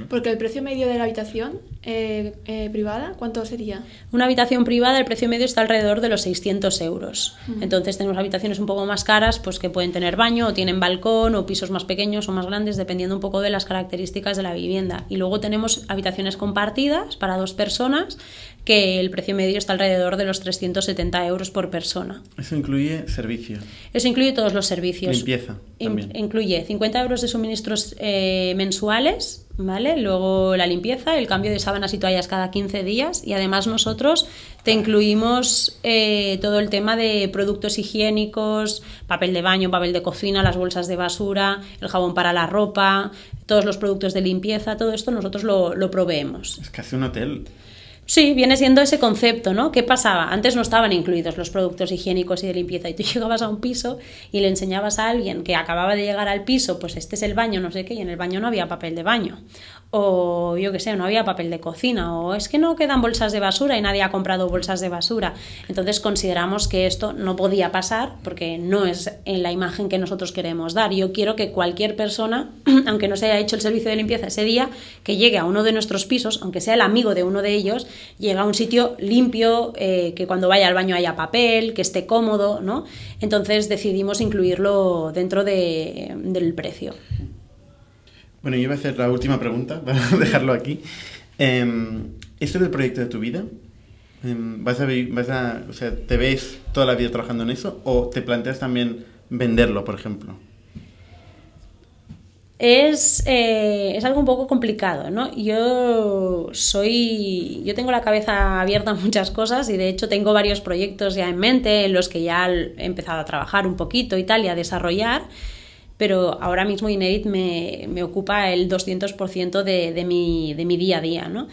Porque el precio medio de la habitación eh, eh, privada, ¿cuánto sería? Una habitación privada, el precio medio está alrededor de los 600 euros. Entonces tenemos habitaciones un poco más caras, pues que pueden tener baño, o tienen balcón, o pisos más pequeños o más grandes, dependiendo un poco de las características de la vivienda. Y luego tenemos habitaciones compartidas para dos personas, que el precio medio está alrededor de los 370 euros por persona. ¿Eso incluye servicios? Eso incluye todos los servicios. Limpieza. incluye 50 euros de suministros eh, mensuales, ¿vale? Luego la limpieza, el cambio de sábanas y toallas cada 15 días y además nosotros te incluimos eh, todo el tema de productos higiénicos, papel de baño, papel de cocina, las bolsas de basura, el jabón para la ropa, todos los productos de limpieza, todo esto nosotros lo, lo proveemos. Es casi un hotel. Sí, viene siendo ese concepto, ¿no? ¿Qué pasaba? Antes no estaban incluidos los productos higiénicos y de limpieza y tú [LAUGHS] llegabas a un piso y le enseñabas a alguien que acababa de llegar al piso, pues este es el baño, no sé qué, y en el baño no había papel de baño o yo qué sé, no había papel de cocina, o es que no quedan bolsas de basura y nadie ha comprado bolsas de basura. Entonces consideramos que esto no podía pasar porque no es en la imagen que nosotros queremos dar. Yo quiero que cualquier persona, [CLEARS THROAT] aunque no se haya hecho el servicio de limpieza ese día, que llegue a uno de nuestros pisos, aunque sea el amigo de uno de ellos, llegue a un sitio limpio, eh, que cuando vaya al baño haya papel, que esté cómodo, ¿no? Entonces decidimos incluirlo dentro del precio. Bueno, yo voy a hacer la última pregunta [LAUGHS] para dejarlo aquí. Eh, ¿Este es el proyecto de tu vida? Em, ¿Vas a, vas a, o sea, ¿Te ves toda la vida trabajando en eso o te planteas también venderlo, por ejemplo? Es, eh, es, algo un poco complicado, ¿no? Yo soy. Yo tengo la cabeza abierta a muchas cosas y de hecho tengo varios proyectos ya en mente en los que ya he empezado a trabajar un poquito y tal y a desarrollar pero ahora mismo Inerit me, me ocupa el 200% de, de, mi, de mi día a día, ¿no?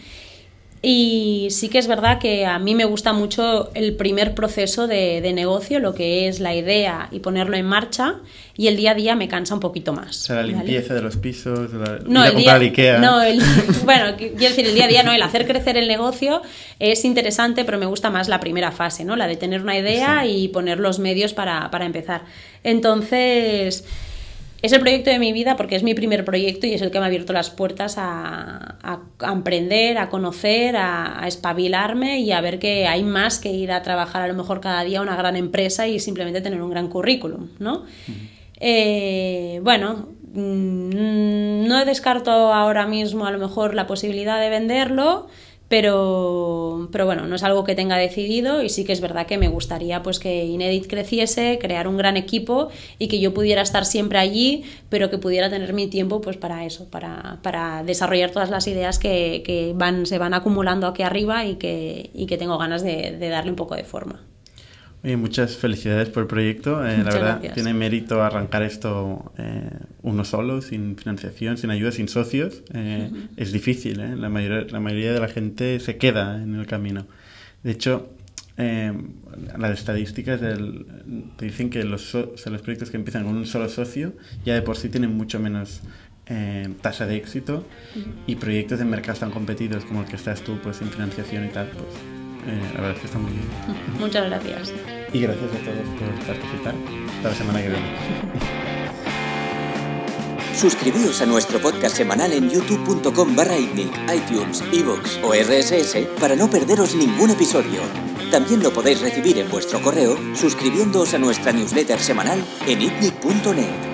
Y sí que es verdad que a mí me gusta mucho el primer proceso de, de, negocio, lo que es la idea y ponerlo en marcha, y el día a día me cansa un poquito más. O sea, la limpieza ¿vale? de los pisos, la, no, comprar día, Ikea. No, el, [LAUGHS] bueno, quiero decir, el día a día no, el hacer crecer el negocio es interesante, pero me gusta más la primera fase, ¿no? La de tener una idea sí. y poner los medios para, para empezar. Entonces es el proyecto de mi vida porque es mi primer proyecto y es el que me ha abierto las puertas a, a, a emprender, a conocer, a, a, espabilarme y a ver que hay más que ir a trabajar a lo mejor cada día a una gran empresa y simplemente tener un gran currículum, ¿no? Uh -huh. eh, bueno, mm, no descarto ahora mismo a lo mejor la posibilidad de venderlo, pero, pero bueno, no es algo que tenga decidido y sí que es verdad que me gustaría pues que Inedit creciese, crear un gran equipo y que yo pudiera estar siempre allí, pero que pudiera tener mi tiempo pues para eso, para, para desarrollar todas las ideas que, que van, se van acumulando aquí arriba y que, y que tengo ganas de, de darle un poco de forma. Oye, muchas felicidades por el proyecto. Eh, la verdad, gracias. tiene mérito arrancar esto eh, uno solo, sin financiación, sin ayuda, sin socios. Eh, uh -huh. Es difícil, ¿eh? la, mayoría, la mayoría de la gente se queda en el camino. De hecho, eh, las estadísticas del, te dicen que los, so, o sea, los proyectos que empiezan con un solo socio ya de por sí tienen mucho menos eh, tasa de éxito y proyectos en mercados tan competidos como el que estás tú, pues sin financiación y tal, pues eh, la verdad es que está muy bien. [LAUGHS] Muchas gracias. Y gracias a todos por participar. Hasta la semana que viene. [LAUGHS] Suscribíos a nuestro podcast semanal en youtube.com barra iTunes, iVoox o RSS para no perderos ningún episodio. También lo podéis recibir en vuestro correo suscribiéndoos a nuestra newsletter semanal en itnic.net.